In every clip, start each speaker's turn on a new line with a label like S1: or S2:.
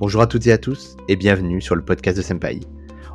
S1: Bonjour à toutes et à tous et bienvenue sur le podcast de Senpai.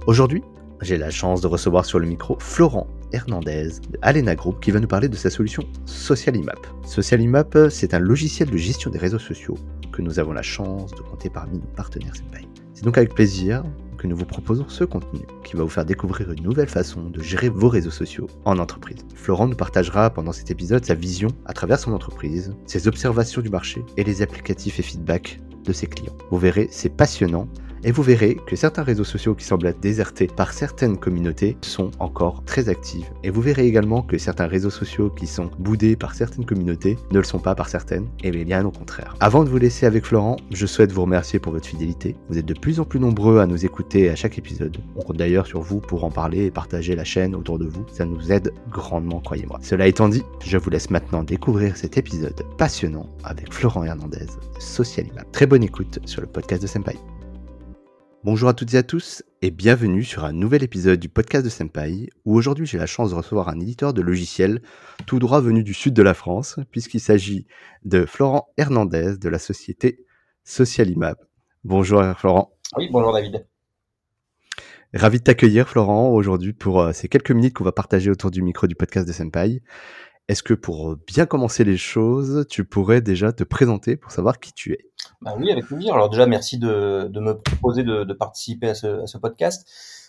S1: Aujourd'hui, j'ai la chance de recevoir sur le micro Florent Hernandez de Alena Group qui va nous parler de sa solution SocialImap. SocialImap, c'est un logiciel de gestion des réseaux sociaux que nous avons la chance de compter parmi nos partenaires Senpai. C'est donc avec plaisir que nous vous proposons ce contenu qui va vous faire découvrir une nouvelle façon de gérer vos réseaux sociaux en entreprise. Florent nous partagera pendant cet épisode sa vision à travers son entreprise, ses observations du marché et les applicatifs et feedbacks de ses clients. Vous verrez, c'est passionnant et vous verrez que certains réseaux sociaux qui semblent être désertés par certaines communautés sont encore très actifs. Et vous verrez également que certains réseaux sociaux qui sont boudés par certaines communautés ne le sont pas par certaines, et bien au contraire. Avant de vous laisser avec Florent, je souhaite vous remercier pour votre fidélité. Vous êtes de plus en plus nombreux à nous écouter à chaque épisode. On compte d'ailleurs sur vous pour en parler et partager la chaîne autour de vous. Ça nous aide grandement, croyez-moi. Cela étant dit, je vous laisse maintenant découvrir cet épisode passionnant avec Florent Hernandez, Socialima. Très bonne écoute sur le podcast de Senpai. Bonjour à toutes et à tous et bienvenue sur un nouvel épisode du podcast de Senpai où aujourd'hui j'ai la chance de recevoir un éditeur de logiciels tout droit venu du sud de la France puisqu'il s'agit de Florent Hernandez de la société Socialimap. Bonjour Florent.
S2: Oui, bonjour David.
S1: Ravi de t'accueillir Florent aujourd'hui pour euh, ces quelques minutes qu'on va partager autour du micro du podcast de Senpai. Est-ce que pour bien commencer les choses, tu pourrais déjà te présenter pour savoir qui tu es?
S2: Bah Oui, avec plaisir. Alors déjà, merci de, me proposer de, participer à ce, podcast.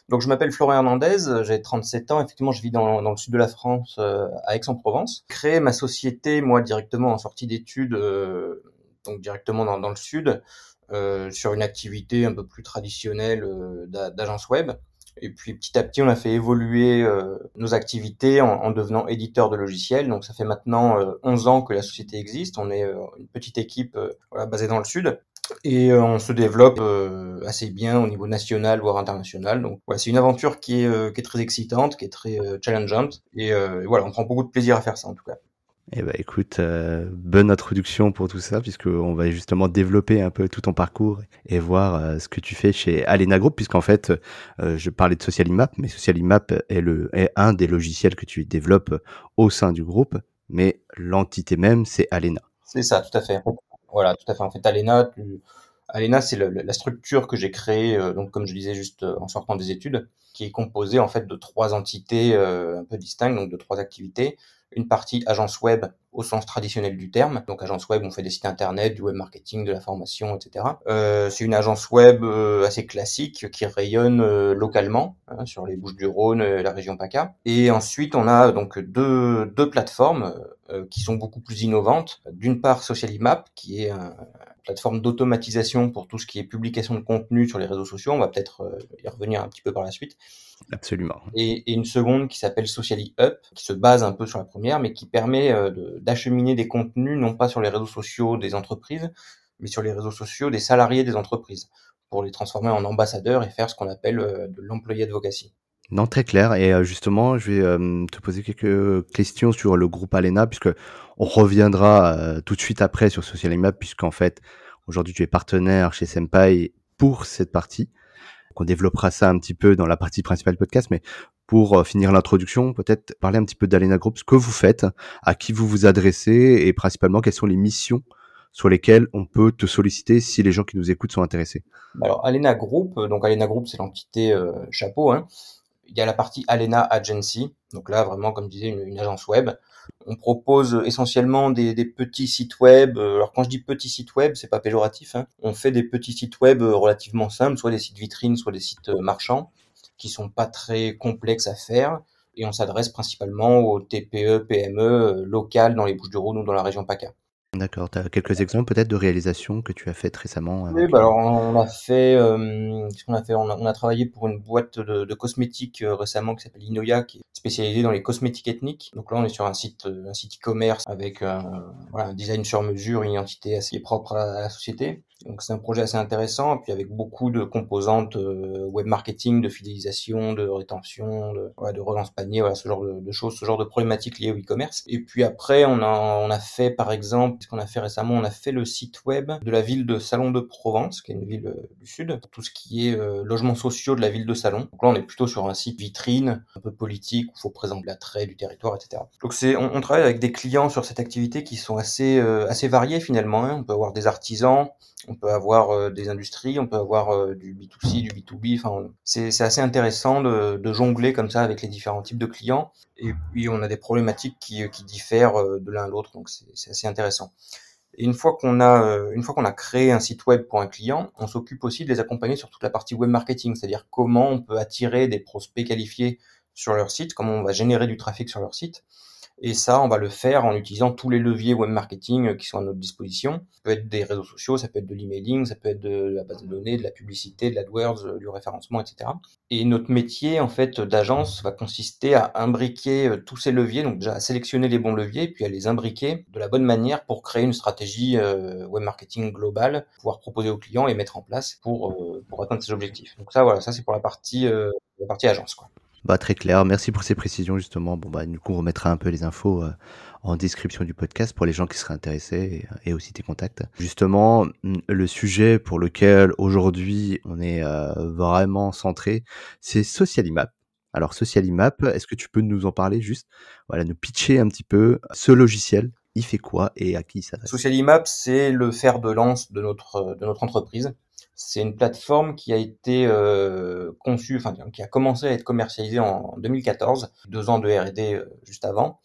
S2: Donc je m'appelle Florian Hernandez, j'ai 37 ans, effectivement je vis dans, le sud de la France, euh, à Aix-en-Provence. Créé ma société, moi directement en sortie d'études, euh, donc directement dans, le sud, euh, sur une activité un peu plus traditionnelle d'agence web. Et puis petit à petit, on a fait évoluer euh, nos activités en, en, devenant éditeur de logiciels. Donc ça fait maintenant euh, 11 ans que la société existe. On est euh, une petite équipe euh, voilà, basée dans le sud. Et euh, on se développe assez bien au niveau national, voire international. Donc voilà, c'est une aventure qui est, qui est très excitante, qui est très challengeante. Et voilà, on prend beaucoup de plaisir à faire ça en tout cas.
S1: Eh ben écoute, euh, bonne introduction pour tout ça, puisqu'on va justement développer un peu tout ton parcours et voir euh, ce que tu fais chez Alena Group, puisqu'en fait, euh, je parlais de Socialimap, mais Socialimap est, un des logiciels que tu développes au sein du groupe, mais l'entité même, c'est Alena.
S2: C'est ça, tout à fait. Voilà, tout à fait. En fait, Alena. Alena, c'est la structure que j'ai créée, donc comme je disais juste en sortant des études, qui est composée en fait de trois entités un peu distinctes, donc de trois activités une partie agence web au sens traditionnel du terme. Donc agence web, on fait des sites internet, du web marketing, de la formation, etc. Euh, c'est une agence web euh, assez classique qui rayonne euh, localement hein, sur les Bouches-du-Rhône, et la région PACA. Et ensuite, on a donc deux, deux plateformes euh, qui sont beaucoup plus innovantes. D'une part, Socialimap, qui est un, plateforme d'automatisation pour tout ce qui est publication de contenu sur les réseaux sociaux. On va peut-être euh, y revenir un petit peu par la suite.
S1: Absolument.
S2: Et, et une seconde qui s'appelle Socially Up, qui se base un peu sur la première, mais qui permet euh, d'acheminer des contenus non pas sur les réseaux sociaux des entreprises, mais sur les réseaux sociaux des salariés des entreprises, pour les transformer en ambassadeurs et faire ce qu'on appelle euh, de l'employé advocacy.
S1: Non, très clair. Et euh, justement, je vais euh, te poser quelques questions sur le groupe Alena, puisque on reviendra euh, tout de suite après sur Social Immap, puisqu'en fait, aujourd'hui, tu es partenaire chez Senpai pour cette partie. On développera ça un petit peu dans la partie principale du podcast, mais pour finir l'introduction, peut-être parler un petit peu d'Alena Group, ce que vous faites, à qui vous vous adressez, et principalement quelles sont les missions sur lesquelles on peut te solliciter si les gens qui nous écoutent sont intéressés?
S2: Alors, Alena Group, donc Alena Group, c'est l'entité chapeau, hein, il y a la partie Alena Agency. Donc là, vraiment, comme je disais, une, agence web. On propose essentiellement des, petits sites web. Alors quand je dis petits sites web, c'est pas péjoratif. Hein. On fait des petits sites web relativement simples, soit des sites vitrines, soit des sites marchands, qui sont pas très complexes à faire. Et on s'adresse principalement aux TPE, PME locales dans les Bouches-du-Rhône ou dans la région PACA.
S1: D'accord. Tu as quelques exemples peut-être de réalisations que tu as faites récemment
S2: Oui, bah alors on a fait, euh, ce qu'on a fait, on a, on a, travaillé pour une boîte de, de cosmétiques euh, récemment qui s'appelle Inoya, qui est spécialisée dans les cosmétiques ethniques. Donc là, on est sur un site, un site e-commerce avec un, voilà, un design sur mesure, une identité assez propre à la société. Donc c'est un projet assez intéressant, puis avec beaucoup de composantes euh, web marketing, de fidélisation, de rétention, de, relance panier, voilà, ce genre de, de, choses, ce genre de problématiques liées au e-commerce. Et puis après, on a, on a fait par exemple ce qu'on a fait récemment, on a fait le site web de la ville de Salon de Provence, qui est une ville euh, du sud, tout ce qui est euh, logements sociaux de la ville de Salon. Donc là, on est plutôt sur un site vitrine, un peu politique, où il faut présenter l'attrait du territoire, etc. Donc c'est, on, travaille avec des clients sur cette activité qui sont assez, euh, assez variés finalement. Hein. On peut avoir des artisans, on peut avoir des industries, on peut avoir du B2C, du B2B. Enfin, c'est, assez intéressant de, jongler comme ça avec les différents types de clients. Et puis on a des problématiques qui, qui diffèrent de l'un à l'autre, donc c'est, assez intéressant. Et une fois qu'on a, euh, une fois qu'on a créé un site web pour un client, on s'occupe aussi de les accompagner sur toute la partie web marketing, c'est-à-dire comment on peut attirer des prospects qualifiés sur leur site, comment on va générer du trafic sur leur site. Et ça, on va le faire en utilisant tous les leviers web marketing euh, qui sont à notre disposition. Ça peut être des réseaux sociaux, ça peut être de l'emailing, ça peut être de la base de données, de la publicité, de l'AdWords, euh, du référencement, etc. Et notre métier, en fait, d'agence va consister à imbriquer euh, tous ces leviers, donc déjà à sélectionner les bons leviers, puis à les imbriquer de la bonne manière pour créer une stratégie web marketing globale, pouvoir proposer aux clients et mettre en place pour, atteindre ces objectifs. Donc ça, voilà, ça c'est pour la partie, la partie agence, quoi.
S1: Bah, très clair. Merci pour ces précisions, justement. Bon, bah, du coup, on remettra un peu les infos euh, en description du podcast pour les gens qui seraient intéressés et, aussi tes contacts. Justement, le sujet pour lequel aujourd'hui on est euh, vraiment centré, c'est Socialimap. Alors, Socialimap, est-ce que tu peux nous en parler juste? Voilà, nous pitcher un petit peu ce logiciel. Il fait quoi et à qui ça va?
S2: Socialimap, c'est le fer de lance de notre, de notre entreprise. C'est une plateforme qui a été euh, conçue, enfin qui a commencé à être commercialisée en 2014, deux ans de R&D euh, juste avant.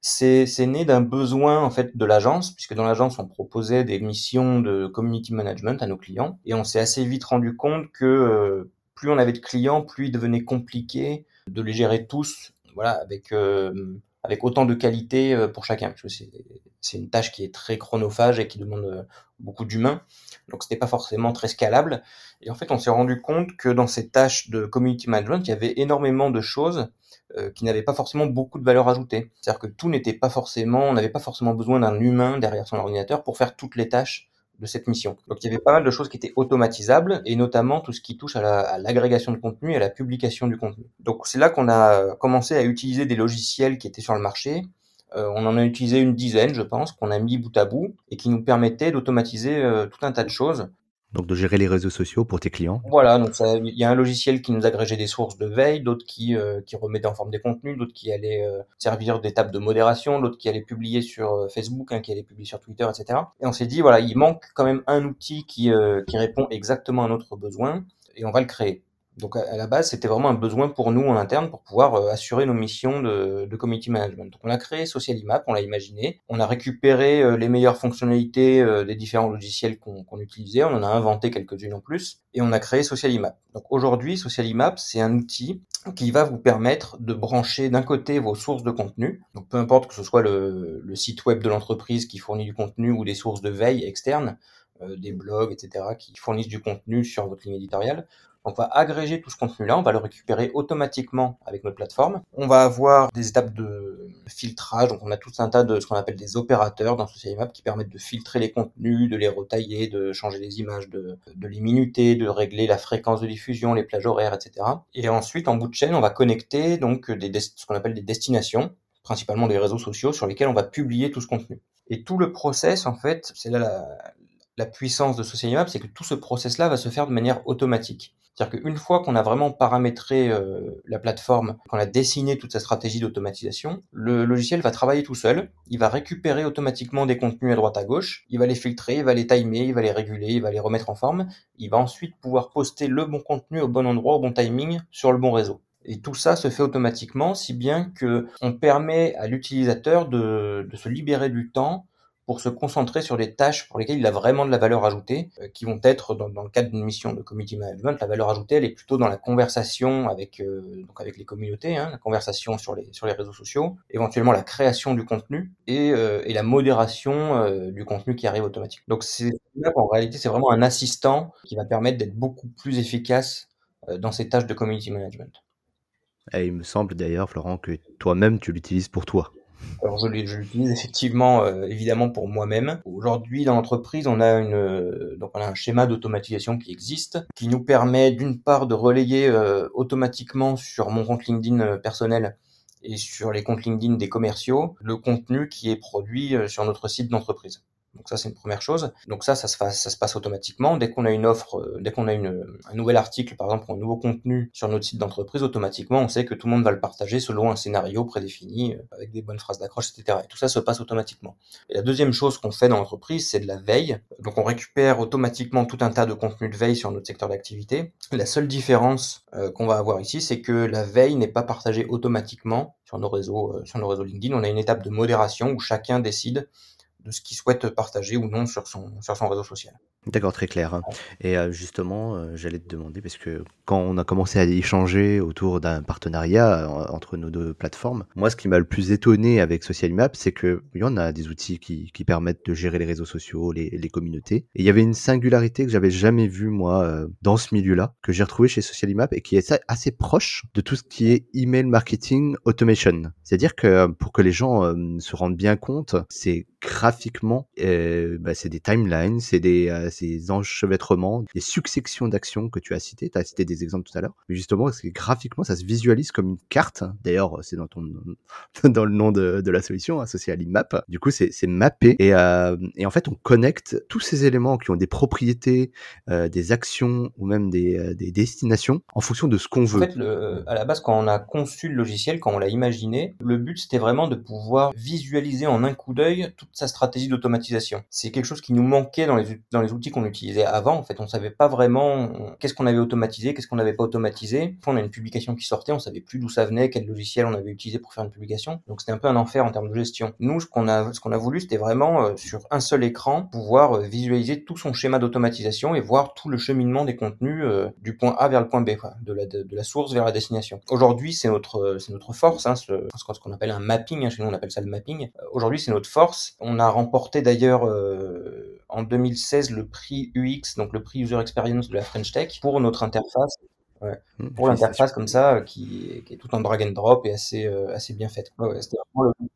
S2: C'est né d'un besoin en fait de l'agence, puisque dans l'agence on proposait des missions de community management à nos clients, et on s'est assez vite rendu compte que euh, plus on avait de clients, plus il devenait compliqué de les gérer tous, voilà, avec avec autant de qualité euh, pour chacun, c'est une tâche qui est très chronophage et qui demande euh, beaucoup d'humains, donc c'était pas forcément très scalable. Et en fait, on s'est rendu compte que dans ces tâches de community management, il y avait énormément de choses euh, qui n'avaient pas forcément beaucoup de valeur ajoutée. C'est-à-dire que tout n'était pas forcément, on n'avait pas forcément besoin d'un humain derrière son ordinateur pour faire toutes les tâches de cette mission. Donc il y avait pas mal de choses qui étaient automatisables et notamment tout ce qui touche à l'agrégation de contenu et à la publication du contenu. Donc c'est là qu'on a commencé à utiliser des logiciels qui étaient sur le marché. Euh, on en a utilisé une dizaine, je pense, qu'on a mis bout à bout et qui nous permettaient d'automatiser euh, tout un tas de choses
S1: donc de gérer les réseaux sociaux pour tes clients.
S2: Voilà, donc il y a un logiciel qui nous agrégeait des sources de veille, d'autres qui euh, qui remettaient en forme des contenus, d'autres qui allaient euh, servir d'étape de modération, d'autres qui allaient publier sur euh, Facebook, hein, qui allaient publier sur Twitter, etc. Et on s'est dit voilà, il manque quand même un outil qui qui répond exactement à notre besoin et on va le créer. Donc à la base, c'était vraiment un besoin pour nous en interne pour pouvoir euh, assurer nos missions de, de, community management. Donc on a créé Socialimap, on l'a imaginé, on a récupéré euh, les meilleures fonctionnalités euh, des différents logiciels qu'on utilisait, on en a inventé quelques-unes en plus, et on a créé Socialimap. Donc aujourd'hui, Socialimap, c'est un outil qui va vous permettre de brancher d'un côté vos sources de contenu, donc peu importe que ce soit le site web de l'entreprise qui fournit du contenu ou des sources de veille externes, des blogs, etc., qui fournissent du contenu sur votre ligne éditoriale on va agréger tout ce contenu-là, on va le récupérer automatiquement avec notre plateforme. On va avoir des étapes de filtrage, donc on a tout un tas de ce qu'on appelle des opérateurs dans Map qui permettent de filtrer les contenus, de les retailler, de changer les images, de, les minuter, de régler la fréquence de diffusion, les plages horaires, etc. Et ensuite, en bout de chaîne, on va connecter donc des, ce qu'on appelle des destinations, principalement des réseaux sociaux sur lesquels on va publier tout ce contenu. Et tout le process, en fait, c'est là la, la puissance de Map, c'est que tout ce process-là va se faire de manière automatique. C'est-à-dire qu'une fois qu'on a vraiment paramétré euh, la plateforme, qu'on a dessiné toute sa stratégie d'automatisation, le logiciel va travailler tout seul, il va récupérer automatiquement des contenus à droite à gauche, il va les filtrer, il va les timer, il va les réguler, il va les remettre en forme, il va ensuite pouvoir poster le bon contenu au bon endroit, au bon timing, sur le bon réseau. Et tout ça se fait automatiquement, si bien que on permet à l'utilisateur de, de se libérer du temps pour se concentrer sur des tâches pour lesquelles il a vraiment de la valeur ajoutée, euh, qui vont être dans, le cadre d'une mission de community management. La valeur ajoutée, elle est plutôt dans la conversation avec euh, les communautés, hein, la conversation sur les réseaux sociaux, éventuellement la création du contenu et, euh, la modération du contenu qui arrive automatiquement. Donc c'est en réalité c'est vraiment un assistant qui va permettre d'être beaucoup plus efficace dans ces tâches de community management.
S1: Et il me semble d'ailleurs, Florent, que toi-même tu l'utilises pour toi.
S2: Alors je l'utilise effectivement, euh, évidemment pour moi-même. Aujourd'hui dans l'entreprise, on a une euh, donc on a un schéma d'automatisation qui existe, qui nous permet d'une part de relayer euh, automatiquement sur mon compte LinkedIn personnel et sur les comptes LinkedIn des commerciaux le contenu qui est produit sur notre site d'entreprise. Donc ça, c'est une première chose. Donc ça, ça se, passe, ça se passe automatiquement. Dès qu'on a une offre, euh, dès qu'on a un nouvel article, par exemple, ou un nouveau contenu sur notre site d'entreprise, automatiquement, on sait que tout le monde va le partager selon un scénario prédéfini, euh, avec des bonnes phrases d'accroche, etc. Et tout ça se passe automatiquement. Et la deuxième chose qu'on fait dans l'entreprise, c'est de la veille. Donc on récupère automatiquement tout un tas de contenus de veille sur notre secteur d'activité. La seule différence euh, qu'on va avoir ici, c'est que la veille n'est pas partagée automatiquement sur nos réseaux, sur nos réseaux LinkedIn. On a une étape de modération où chacun décide de ce qu'il souhaite partager ou non sur son, sur son réseau social.
S1: D'accord, très clair. Et euh, justement, euh, j'allais te demander, parce que quand on a commencé à échanger autour d'un partenariat euh, entre nos deux plateformes, moi, ce qui m'a le plus étonné avec SocialMap, c'est que y en a des outils qui, permettent de gérer les réseaux sociaux, les, communautés. Et il y avait une singularité que j'avais jamais vue, moi, dans ce milieu-là, que j'ai retrouvé chez SocialMap et qui est assez proche de tout ce qui est email marketing automation. C'est-à-dire que pour que les gens se rendent bien compte, c'est graphiquement, bah, c'est des timelines, c'est des ces enchevêtrements, des successions d'actions que tu as citées. Tu as cité des exemples tout à l'heure. Mais justement, graphiquement, ça se visualise comme une carte? D'ailleurs, c'est dans, ton, dans le nom de, de la solution, associé à l'IMAP. Du coup, c'est mappé. Et, euh, et, en fait, on connecte tous ces éléments qui ont des propriétés, euh, des actions ou même des, euh, des, destinations en fonction de ce qu'on veut.
S2: En fait, le, à la base, quand on a conçu le logiciel, quand on l'a imaginé, le but, c'était vraiment de pouvoir visualiser en un coup d'œil toute sa stratégie d'automatisation. C'est quelque chose qui nous manquait dans les, dans les outils qu'on utilisait avant. En fait, on savait pas vraiment qu'est-ce qu'on avait automatisé, qu'est-ce qu'on n'avait pas automatisé. on a une publication qui sortait, on savait plus d'où ça venait, quel logiciel on avait utilisé pour faire une publication. Donc c'était un peu un enfer en termes de gestion. Nous, ce qu'on a, ce qu'on a voulu, c'était vraiment euh, sur un seul écran pouvoir euh, visualiser tout son schéma d'automatisation et voir tout le cheminement des contenus euh, du point A vers le point B, de, la, source vers la destination. Aujourd'hui, c'est notre, c'est notre force, hein, ce, ce qu'on appelle un mapping. Hein, chez nous, on appelle ça le mapping. Aujourd'hui, c'est notre force. On a remporté d'ailleurs en 2016 le prix UX, donc le prix User Experience de la French Tech, pour notre interface. Ouais. Mmh, pour l'interface comme ça, qui, qui, est tout en drag and drop et assez, euh, assez bien faite. Ouais, C'était vraiment le,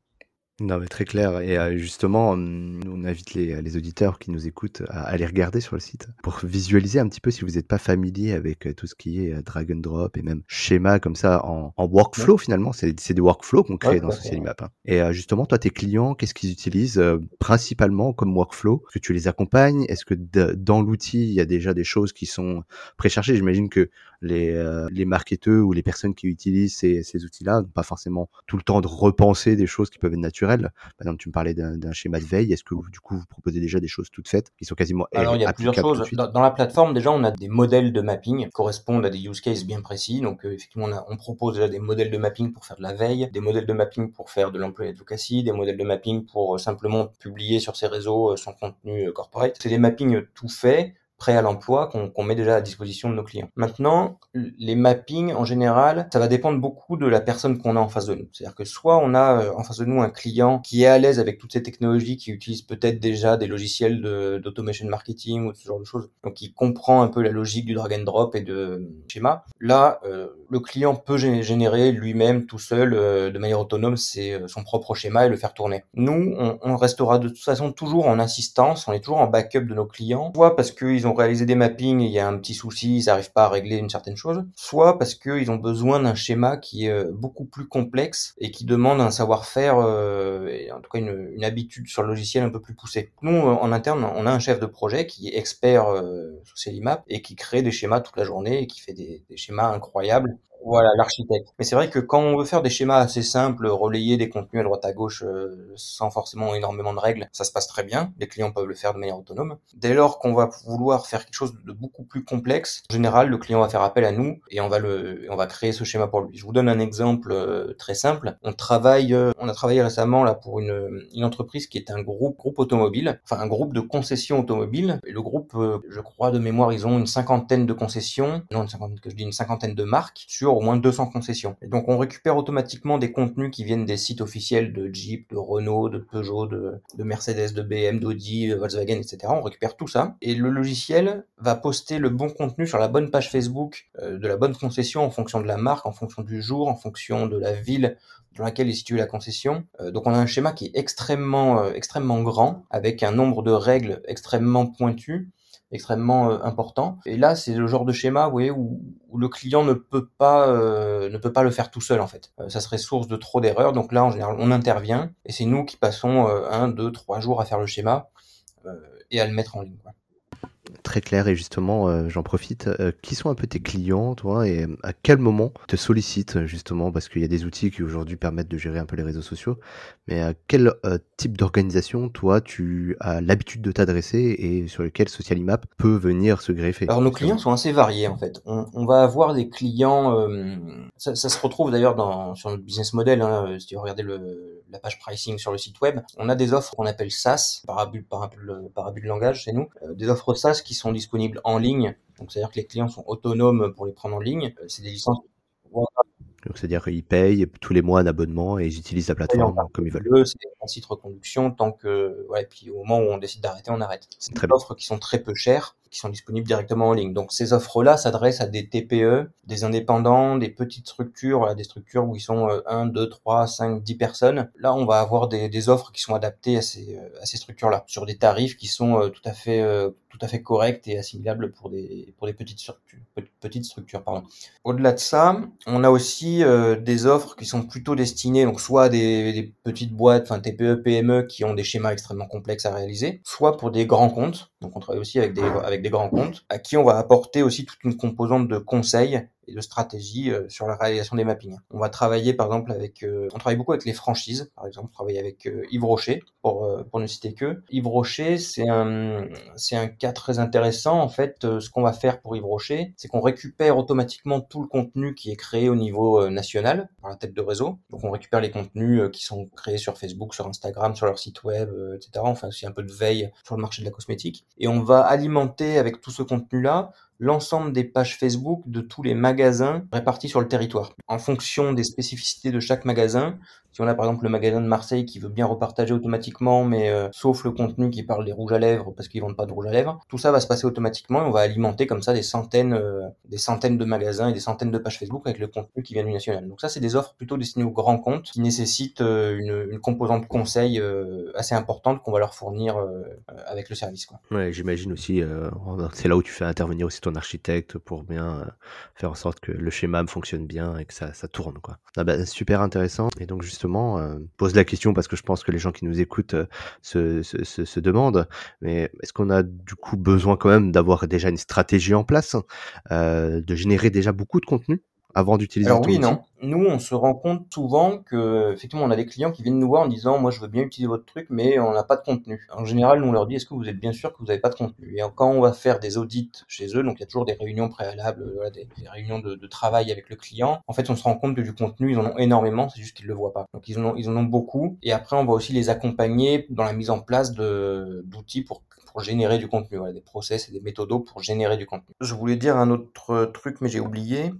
S1: non, mais très clair. Et justement, on invite les, les auditeurs qui nous écoutent à aller regarder sur le site pour visualiser un petit peu si vous n'êtes pas familier avec tout ce qui est drag and drop et même schéma comme ça en, en workflow finalement. C'est des workflows qu'on crée dans Socialmap. Hein. Et justement, toi, tes clients, qu'est-ce qu'ils utilisent principalement comme workflow? Est-ce que tu les accompagnes? Est-ce que dans l'outil, il y a déjà des choses qui sont préchargées? J'imagine que les, les marketeurs ou les personnes qui utilisent ces, ces outils-là n'ont pas forcément tout le temps de repenser des choses qui peuvent être naturelles par exemple, tu me parlais d'un schéma de veille. Est-ce que du coup, vous proposez déjà des choses toutes faites qui sont quasiment
S2: Alors, il y a plusieurs choses. Dans, la plateforme, déjà, on a des modèles de mapping qui correspondent à des use cases bien précis. Donc, euh, effectivement, on, a, on, propose déjà des modèles de mapping pour faire de la veille, des modèles de mapping pour faire de l'employé advocacy, des modèles de mapping pour euh, simplement publier sur ses réseaux euh, son contenu corporate. C'est des mappings tout faits prêts à l'emploi qu'on met déjà à disposition de nos clients. Maintenant, les mappings, en général, ça va dépendre beaucoup de la personne qu'on a en face de nous. C'est-à-dire que soit on a euh, en face de nous un client qui est à l'aise avec toutes ces technologies, qui utilise peut-être déjà des logiciels d'automation marketing ou ce genre de choses, donc qui comprend un peu la logique du drag and drop et de schéma. Là, euh, le client peut générer lui-même tout seul, euh, de manière autonome, c'est son propre schéma et le faire tourner. Nous, on, on, restera de toute façon toujours en assistance, on est toujours en backup de nos clients, soit parce qu'ils ont ont réalisé des mappings et il y a un petit souci, ils n'arrivent pas à régler une certaine chose, soit parce qu'ils ont besoin d'un schéma qui est euh, beaucoup plus complexe et qui demande un savoir-faire, euh, et en tout cas une, une, habitude sur le logiciel un peu plus poussée. Nous, euh, en interne, on a un chef de projet qui est expert euh, sur Célimap et qui crée des schémas toute la journée et qui fait des, des schémas incroyables voilà, l'architecte. Mais c'est vrai que quand on veut faire des schémas assez simples, relayer des contenus à droite à gauche euh, sans forcément énormément de règles, ça se passe très bien. Les clients peuvent le faire de manière autonome. Dès lors qu'on va vouloir faire quelque chose de beaucoup plus complexe, en général, le client va faire appel à nous et on va le, on va créer ce schéma pour lui. Je vous donne un exemple euh, très simple. On travaille, euh, on a travaillé récemment là pour une, une entreprise qui est un groupe, groupe automobile, enfin un groupe de concessions automobiles. Et le groupe, je crois de mémoire, ils ont une cinquantaine de concessions, non une cinquantaine, que je dis une cinquantaine de marques sur au moins 200 concessions. Et donc on récupère automatiquement des contenus qui viennent des sites officiels de Jeep, de Renault, de Peugeot, de, Mercedes, de BM, d'Audi, Volkswagen, etc. On récupère tout ça et le logiciel va poster le bon contenu sur la bonne page Facebook euh, de la bonne concession en fonction de la marque, en fonction du jour, en fonction de la ville dans laquelle est située la concession. Euh, donc on a un schéma qui est extrêmement euh, extrêmement grand avec un nombre de règles extrêmement pointues extrêmement euh, important. Et là, c'est le genre de schéma où, où, le client ne peut pas euh, ne peut pas le faire tout seul en fait. Euh, ça serait source de trop d'erreurs. Donc là, en général, on intervient et c'est nous qui passons un, deux, trois jours à faire le schéma et à le mettre en ligne.
S1: Très clair et justement, euh, j'en profite. Euh, qui sont un peu tes clients, toi, et à quel moment te sollicitent justement parce qu'il y a des outils qui aujourd'hui permettent de gérer un peu les réseaux sociaux, mais à quel euh, type d'organisation, toi, tu as l'habitude de t'adresser et sur lequel SocialImap peut venir se greffer?
S2: Alors nos clients sont assez variés en fait. On, va avoir des clients, ça, se retrouve d'ailleurs sur notre business model. Hein, si tu regardez la page pricing sur le site web, on a des offres qu'on appelle SaaS, par abus, par de langage chez nous, des offres SaaS qui sont disponibles en ligne. Donc, c'est-à-dire que les clients sont autonomes pour les prendre en ligne. Euh, c'est des licences.
S1: Donc, c'est-à-dire qu'ils payent tous les mois un abonnement et ils utilisent la plateforme comme ils veulent.
S2: C'est un site reconduction tant que, ouais, puis au moment où on décide d'arrêter, on arrête. C'est des offres qui sont très peu chères qui sont disponibles directement en ligne. Donc ces offres-là s'adressent à des TPE, des indépendants, des petites structures, des structures où ils sont 1, 2, 3, 5, 10 personnes. Là, on va avoir des, offres qui sont adaptées à ces, euh, à ces structures-là, sur des tarifs qui sont euh, tout à fait, euh, tout à fait corrects et assimilables pour des, petites structures. Petites structures. Au-delà de ça, on a aussi des offres qui sont plutôt destinées, donc soit à des, des petites boîtes, enfin TPE, PME, qui ont des schémas extrêmement complexes à réaliser, soit pour des grands comptes. Donc on travaille aussi avec des, avec des grands comptes, à qui on va apporter aussi toute une composante de conseil et de stratégie euh, sur la réalisation des mappings. On va travailler par exemple avec, euh, on travaille beaucoup avec les franchises, par exemple, on travaille avec euh, Yves Rocher pour ne citer que. Yves Rocher, c'est un c'est un cas très intéressant en fait. ce qu'on va faire pour Yves Rocher, c'est qu'on récupère automatiquement tout le contenu qui est créé au niveau national par la tête de réseau. Donc on récupère les contenus qui sont créés sur Facebook, sur Instagram, sur leur site web, etc. Enfin, c'est un peu de veille sur le marché de la cosmétique. Et on va alimenter avec tout ce contenu-là l'ensemble des pages Facebook de tous les magasins répartis sur le territoire. En fonction des spécificités de chaque magasin, si on a par exemple le magasin de Marseille qui veut bien repartager automatiquement, mais euh, sauf le contenu qui parle des rouges à lèvres parce qu'ils vendent pas de rouge à lèvres, tout ça va se passer automatiquement et on va alimenter comme ça des centaines, euh, des centaines de magasins et des centaines de pages Facebook avec le contenu qui vient du national. Donc ça, c'est des offres plutôt destinées aux grands comptes qui nécessitent euh, une, composante conseil assez importante qu'on va leur fournir avec le service. Quoi.
S1: Ouais, j'imagine aussi, c'est là où tu fais intervenir aussi architecte pour bien faire en sorte que le schéma fonctionne bien et que ça, tourne. Quoi. Ah bah, super intéressant. Et donc justement, euh, pose la question parce que je pense que les gens qui nous écoutent euh, se, demandent, mais est-ce qu'on a du coup besoin quand même d'avoir déjà une stratégie en place, euh, de générer déjà beaucoup de contenu? Avant d'utiliser
S2: Alors oui, non. Nous, on se rend compte souvent que, effectivement, on a des clients qui viennent nous voir en disant, moi, je veux bien utiliser votre truc, mais on n'a pas de contenu. En général, nous, on leur dit, est-ce que vous êtes bien sûr que vous n'avez pas de contenu? Et quand on va faire des audits chez eux, donc il y a toujours des réunions préalables, euh, des, réunions de, travail avec le client, en fait, on se rend compte que du contenu, ils en ont énormément, c'est juste qu'ils le voient pas. Donc ils en ont, ils en ont beaucoup. Et après, on va aussi les accompagner dans la mise en place d'outils pour pour générer du contenu, voilà, des process et des méthodos pour générer du contenu. Je voulais dire un autre truc, mais j'ai oublié.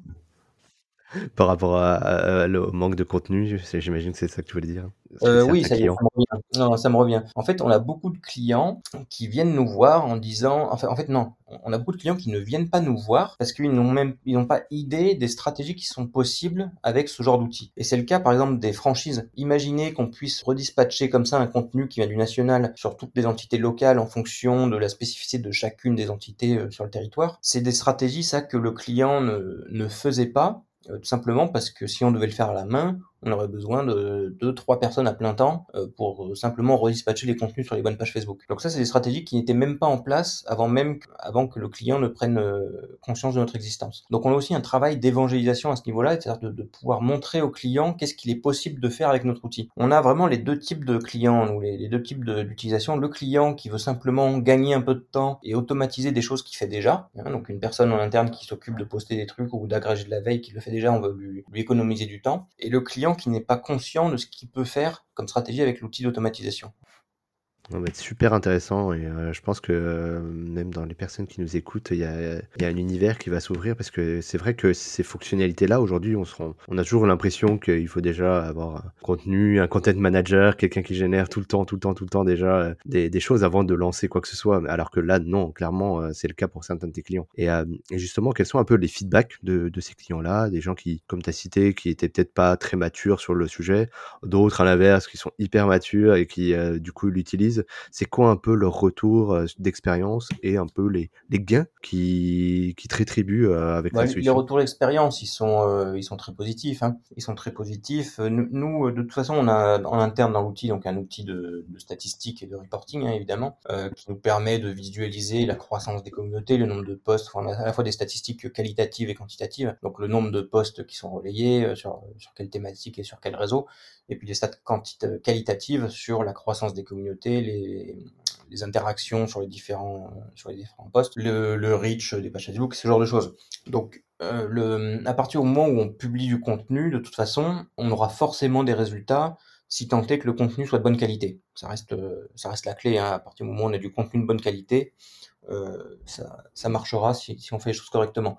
S1: Par rapport à, au manque de contenu, j'imagine que c'est ça que tu voulais dire.
S2: Euh, oui, ça, y est, ça me revient. Non, ça me revient. En fait, on a beaucoup de clients qui viennent nous voir en disant, enfin, en fait, non, on a beaucoup de clients qui ne viennent pas nous voir parce qu'ils n'ont même, ils n'ont pas idée des stratégies qui sont possibles avec ce genre d'outils. Et c'est le cas, par exemple, des franchises. Imaginez qu'on puisse redispatcher comme ça un contenu qui vient du national sur toutes les entités locales en fonction de la spécificité de chacune des entités euh, sur le territoire. C'est des stratégies, ça, que le client ne, ne faisait pas tout simplement parce que si on devait le faire à la main, on aurait besoin de deux, trois personnes à plein temps euh, pour euh, simplement redispatcher les contenus sur les bonnes pages Facebook. Donc ça, c'est des stratégies qui n'étaient même pas en place avant même avant que le client ne prenne euh, conscience de notre existence. Donc on a aussi un travail d'évangélisation à ce niveau-là, c'est-à-dire de, pouvoir montrer au client qu'est-ce qu'il est possible de faire avec notre outil. On a vraiment les deux types de clients, ou les, deux types d'utilisation. Le client qui veut simplement gagner un peu de temps et automatiser des choses qu'il fait déjà. Hein, donc une personne en interne qui s'occupe de poster des trucs ou d'agréger de la veille qui le fait déjà, on veut lui, lui économiser du temps. Et le client qui n'est pas conscient de ce qu'il peut faire comme stratégie avec l'outil d'automatisation
S1: va être super intéressant et euh, je pense que euh, même dans les personnes qui nous écoutent, il y a, un univers qui va s'ouvrir parce que c'est vrai que ces fonctionnalités-là, aujourd'hui, on, a toujours l'impression qu'il faut déjà avoir un contenu, un content manager, quelqu'un qui génère tout le temps, tout le temps, tout le temps déjà euh, des, choses avant de lancer quoi que ce soit. Alors que là, non, clairement, c'est le cas pour certains de tes clients. Et, et, justement, quels sont un peu les feedbacks de, de ces clients-là, des gens qui, comme tu as cité, qui étaient peut-être pas très matures sur le sujet, d'autres à l'inverse qui sont hyper matures et qui du coup l'utilisent c'est quoi un peu leur retour euh, d'expérience et un peu les, les gains qui, qui te rétribuent euh, avec la
S2: solution Les retours d'expérience, ils sont, ils sont très positifs. Hein. Ils sont très positifs. Nous, de toute façon, on a en interne dans l'outil donc un outil de, de statistiques et de reporting, hein, évidemment, qui nous permet de visualiser la croissance des communautés, le nombre de posts. on a à la fois des statistiques qualitatives et quantitatives. Donc le nombre de posts qui sont relayés, sur, sur quelle thématique et sur quel réseau et puis des stats qualitatives sur la croissance des communautés, les, interactions sur les différents sur les différents posts, le, le reach des pages Facebook, ce genre de choses. Donc euh, le, à partir du moment où on publie du contenu, de toute façon, on aura forcément des résultats si tant est que le contenu soit de bonne qualité. Ça reste, ça reste la clé. Hein. À partir du moment où on a du contenu de bonne qualité, euh, ça, ça marchera si on fait les choses correctement.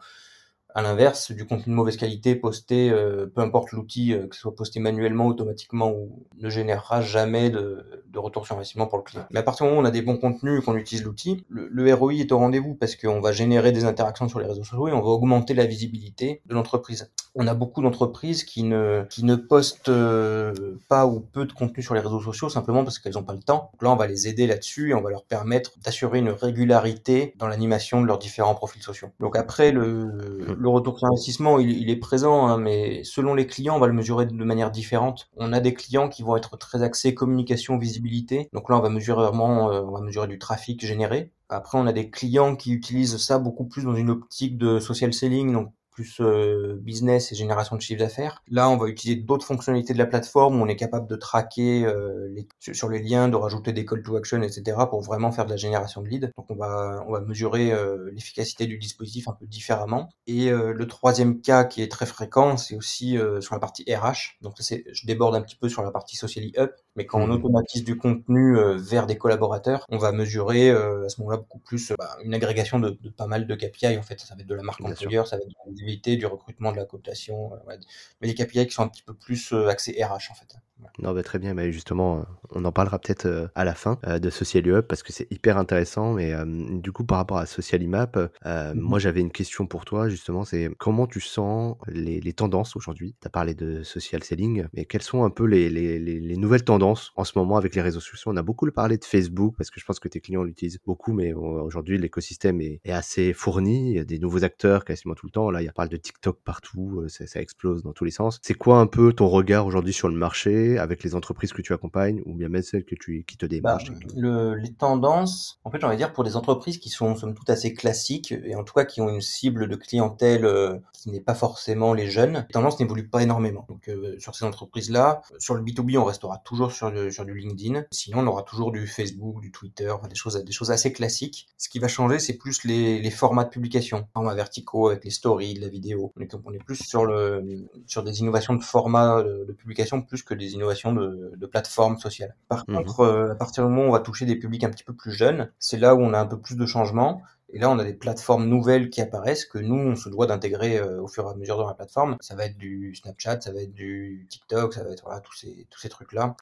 S2: À l'inverse, du contenu de mauvaise qualité posté, euh, peu importe l'outil, euh, que ce soit posté manuellement, automatiquement ou ne générera jamais de, retour sur investissement pour le client. Mais à partir du moment où on a des bons contenus et qu'on utilise l'outil, le, le, ROI est au rendez-vous parce qu'on va générer des interactions sur les réseaux sociaux et on va augmenter la visibilité de l'entreprise. On a beaucoup d'entreprises qui ne, qui ne postent euh, pas ou peu de contenu sur les réseaux sociaux simplement parce qu'elles n'ont pas le temps. Donc là, on va les aider là-dessus et on va leur permettre d'assurer une régularité dans l'animation de leurs différents profils sociaux. Donc après, le le retour sur investissement, il, est présent, hein, mais selon les clients, on va le mesurer de manière différente. On a des clients qui vont être très axés communication, visibilité. Donc là, on va mesurer vraiment, euh, on va mesurer du trafic généré. Après, on a des clients qui utilisent ça beaucoup plus dans une optique de social selling, donc plus euh, business et génération de chiffre d'affaires. Là, on va utiliser d'autres fonctionnalités de la plateforme où on est capable de traquer euh, les, sur les liens, de rajouter des call to action, etc. pour vraiment faire de la génération de leads. Donc, on va, on va mesurer euh, l'efficacité du dispositif un peu différemment. Et le troisième cas qui est très fréquent, c'est aussi sur la partie RH. Donc, je déborde un petit peu sur la partie socially up, mais quand on mmh. automatise du contenu vers des collaborateurs, on va mesurer à ce moment-là beaucoup plus bah, une agrégation de, de, pas mal de KPI. En fait, ça va être de la marque employeur, ça va être de du recrutement, de la cooptation, euh, mais des KPI qui sont un petit peu plus euh, axés RH en fait.
S1: Non, bah, très bien. Mais justement, euh, on en parlera peut-être euh, à la fin euh, de Social Up parce que c'est hyper intéressant. Mais du coup, par rapport à Social Imap, mmh moi j'avais une question pour toi justement. C'est comment tu sens les, tendances aujourd'hui? Tu as parlé de social selling, mais quelles sont un peu les, les, nouvelles tendances en ce moment avec les réseaux sociaux? On a beaucoup parlé de Facebook parce que je pense que tes clients l'utilisent beaucoup, mais aujourd'hui l'écosystème est, assez fourni. Il y a des nouveaux acteurs quasiment tout le temps. Là, il y a parle de TikTok partout, ça, ça explose dans tous les sens. C'est quoi un peu ton regard aujourd'hui sur le marché? Avec les entreprises que tu accompagnes ou bien même celles que tu, qui te démarchent
S2: bah, Les tendances, en fait, j'ai envie de dire pour des entreprises qui sont somme toute assez classiques et en tout cas qui ont une cible de clientèle euh, qui n'est pas forcément les jeunes, les tendances n'évoluent pas énormément. Donc euh, sur ces entreprises-là, sur le B2B, on restera toujours sur, sur du LinkedIn. Sinon, on aura toujours du Facebook, du Twitter, des choses, des choses assez classiques. Ce qui va changer, c'est plus les, les formats de publication, formats verticaux avec les stories, la vidéo. On est, on est plus sur le sur des innovations de format de, de publication plus que des innovation de, de plateformes sociales. Par mhm. contre, euh, à partir du moment où on va toucher des publics un petit peu plus jeunes, c'est là où on a un peu plus de changements. Et là, on a des plateformes nouvelles qui apparaissent que nous, on se doit d'intégrer euh, au fur et à mesure dans la plateforme. Ça va être du Snapchat, ça va être du TikTok, ça va être voilà, tous ces, tous ces trucs-là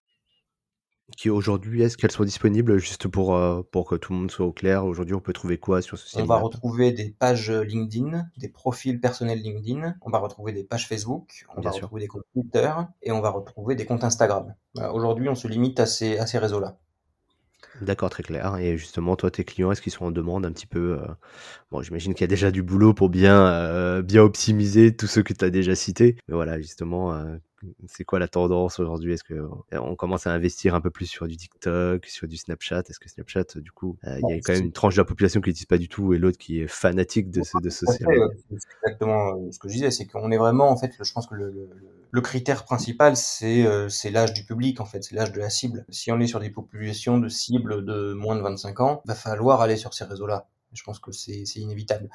S1: qui aujourd'hui, est-ce qu'elles sont disponibles juste pour, euh, pour que tout le monde soit au clair? Aujourd'hui, on peut trouver quoi sur ce site
S2: On va retrouver des pages LinkedIn, des profils personnels LinkedIn, on va retrouver des pages Facebook, on va retrouver des comptes Twitter et on va retrouver des comptes Instagram. aujourd'hui, on se limite à ces, à ces réseaux-là.
S1: D'accord, très clair. Et justement, toi, tes clients, est-ce qu'ils sont en demande un petit peu euh, Bon, j'imagine qu'il y a déjà du boulot pour bien, euh, bien optimiser tous ceux que tu as déjà cités. Mais voilà, justement, c'est quoi la tendance aujourd'hui? Est-ce qu'on commence à investir un peu plus sur du TikTok, sur du Snapchat? Est-ce que Snapchat, du coup, euh, il y a quand même une tranche de la population qui n'utilise pas du tout et l'autre qui est fanatique de ce, de
S2: exactement euh, ce que je disais, c'est qu'on est vraiment, en fait, je pense que le, le, critère principal, c'est euh, c'est l'âge du public, en fait, c'est l'âge de la cible. Si on est sur des populations de cibles de moins de 25 ans, va falloir aller sur ces réseaux-là. Je pense que c'est inévitable.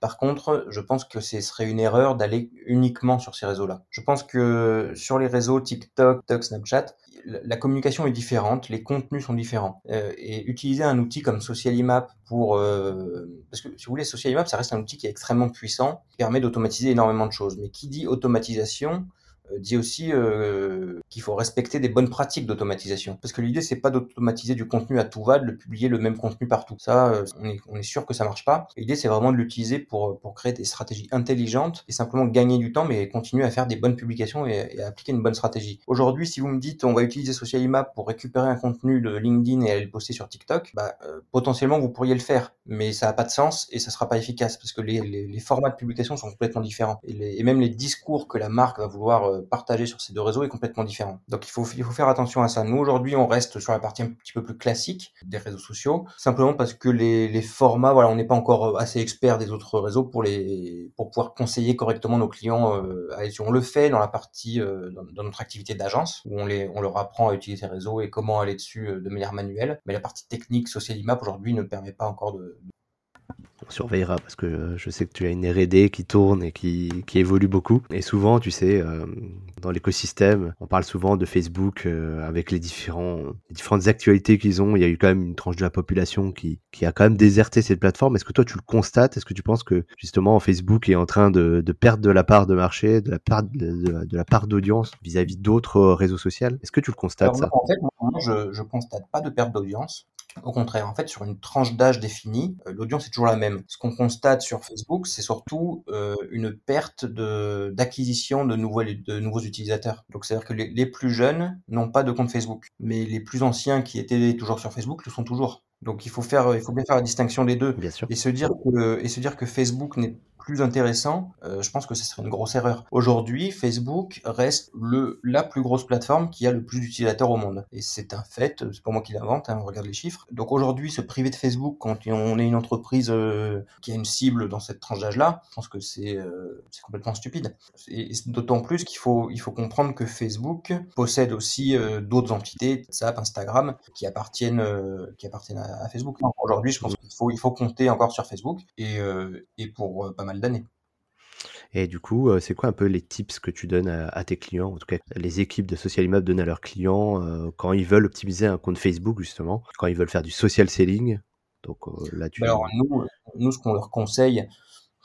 S2: Par contre, je pense que ce serait une erreur d'aller uniquement sur ces réseaux-là. Je pense que sur les réseaux TikTok, TikTok, Snapchat, la communication est différente, les contenus sont différents. Euh, et utiliser un outil comme Socialimap pour... Euh, parce que si vous voulez, Socialimap, ça reste un outil qui est extrêmement puissant, qui permet d'automatiser énormément de choses. Mais qui dit automatisation dit aussi euh, qu'il faut respecter des bonnes pratiques d'automatisation. Parce que l'idée, c'est pas d'automatiser du contenu à tout va, de le publier le même contenu partout. Ça, euh, on, est, on est sûr que ça marche pas. L'idée, c'est vraiment de l'utiliser pour, pour créer des stratégies intelligentes et simplement gagner du temps, mais continuer à faire des bonnes publications et, et appliquer une bonne stratégie. Aujourd'hui, si vous me dites on va utiliser Social Imap pour récupérer un contenu de LinkedIn et aller le poster sur TikTok, bah, euh, potentiellement vous pourriez le faire, mais ça n'a pas de sens et ça sera pas efficace parce que les, les, les formats de publication sont complètement différents et, les, et, même les discours que la marque va vouloir euh, partager sur ces deux réseaux est complètement différent. Donc il faut, il faut faire attention à ça. Nous aujourd'hui, on reste sur la partie un petit peu plus classique des réseaux sociaux, simplement parce que les, les formats, voilà, on n'est pas encore assez expert des autres réseaux pour les pour pouvoir conseiller correctement nos clients. Euh, on le fait dans la partie euh, dans, notre activité d'agence où on les on leur apprend à utiliser ces réseaux et comment aller dessus euh, de manière manuelle. Mais la partie technique social imap aujourd'hui ne permet pas encore de,
S1: on surveillera parce que je sais que tu as une R&D qui tourne et qui, qui, évolue beaucoup. Et souvent, tu sais, euh, dans l'écosystème, on parle souvent de Facebook euh, avec les, différents, les différentes actualités qu'ils ont. Il y a eu quand même une tranche de la population qui, qui a quand même déserté cette plateforme. Est-ce que toi, tu le constates? Est-ce que tu penses que justement Facebook est en train de, de perdre de la part de marché, de la part de, de, de la part d'audience vis-à-vis d'autres réseaux sociaux? Est-ce que tu le constates
S2: Alors,
S1: ça?
S2: En fait, moi, je, je constate pas de perte d'audience. Au contraire, en fait, sur une tranche d'âge définie, euh, l'audience est toujours la même. Ce qu'on constate sur Facebook, c'est surtout euh, une perte de d'acquisition de nouveaux de nouveaux utilisateurs. Donc, c'est-à-dire que les, les, plus jeunes n'ont pas de compte Facebook, mais les plus anciens qui étaient toujours sur Facebook le sont toujours. Donc, il faut faire, il faut bien faire la distinction des deux
S1: bien sûr.
S2: et se dire que et se dire que Facebook n'est plus intéressant, euh, je pense que ce serait une grosse erreur. Aujourd'hui, Facebook reste le, la plus grosse plateforme qui a le plus d'utilisateurs au monde. Et c'est un fait, c'est pas moi qui l'invente, hein, on regarde les chiffres. Donc aujourd'hui, se priver de Facebook quand on est une entreprise euh, qui a une cible dans cette tranche d'âge-là, je pense que c'est euh, complètement stupide. Et, d'autant plus qu'il faut, il faut comprendre que Facebook possède aussi euh, d'autres entités, WhatsApp, Instagram, qui appartiennent, qui appartiennent à, à Facebook. Aujourd'hui, je pense qu'il faut, il faut compter encore sur Facebook et, et pour pas mal d'années.
S1: Et du coup, c'est quoi un peu les tips que tu donnes à, à, tes clients, en tout cas les équipes de Social Imap donnent à leurs clients euh, quand ils veulent optimiser un compte Facebook justement, quand ils veulent faire du social selling. Donc euh, là, tu.
S2: Alors nous, nous ce qu'on leur conseille,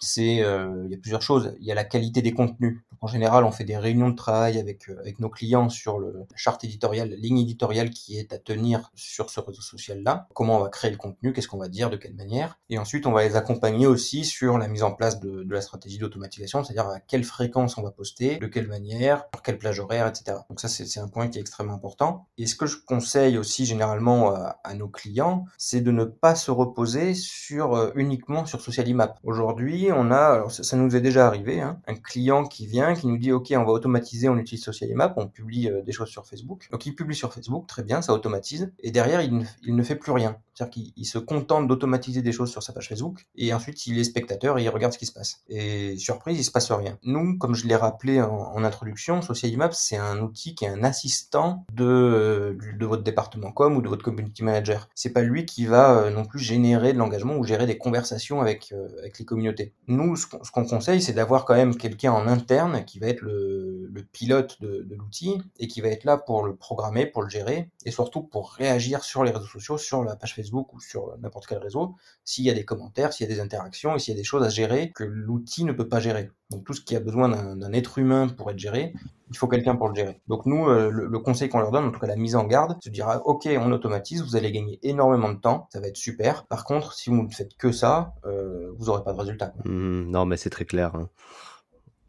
S2: c'est euh, il y a plusieurs choses. Il y a la qualité des contenus. En général, on fait des réunions de travail avec euh, avec nos clients sur le charte éditoriale, la ligne éditoriale qui est à tenir sur ce réseau social là. Comment on va créer le contenu, qu'est-ce qu'on va dire, de quelle manière. Et ensuite, on va les accompagner aussi sur la mise en place de, de la stratégie d'automatisation, c'est-à-dire à quelle fréquence on va poster, de quelle manière, sur quelle plage horaire, etc. Donc ça, c'est un point qui est extrêmement important. Et ce que je conseille aussi généralement à, à nos clients, c'est de ne pas se reposer sur euh, uniquement sur Social Imap. Aujourd'hui, on a, alors ça, nous est déjà arrivé, hein, un client qui vient, qui nous dit OK, on va automatiser, on utilise Social Imap, on publie euh, des choses sur Facebook. Donc il publie sur Facebook, très bien, ça automatise, et derrière il ne, il ne fait plus rien. C'est-à-dire qu'il se contente d'automatiser des choses sur sa page Facebook, et ensuite il est spectateur et il regarde ce qui se passe. Et surprise, il se passe rien. Nous, comme je l'ai rappelé en, introduction, Social Imap c'est un outil qui est un assistant de, de votre département com ou de votre community manager. C'est pas lui qui va euh, non plus générer de l'engagement ou gérer des conversations avec, euh, avec les communautés nous, ce qu'on conseille, c'est d'avoir quand même quelqu'un en interne qui va être le, pilote de, de l'outil et qui va être là pour le programmer, pour le gérer et surtout pour réagir sur les réseaux sociaux, sur la page Facebook ou sur n'importe quel réseau, s'il y a des commentaires, s'il y a des interactions et s'il y a des choses à gérer que l'outil ne peut pas gérer. Donc tout ce qui a besoin d'un être humain pour être géré, il faut quelqu'un pour le gérer. Donc nous, euh, le, conseil qu'on leur donne, en tout cas la mise en garde, se dira, ok, on automatise, vous allez gagner énormément de temps, ça va être super. Par contre, si vous ne faites que ça, euh, vous n'aurez pas de résultat.
S1: Mmh, non, mais c'est très clair. Hein.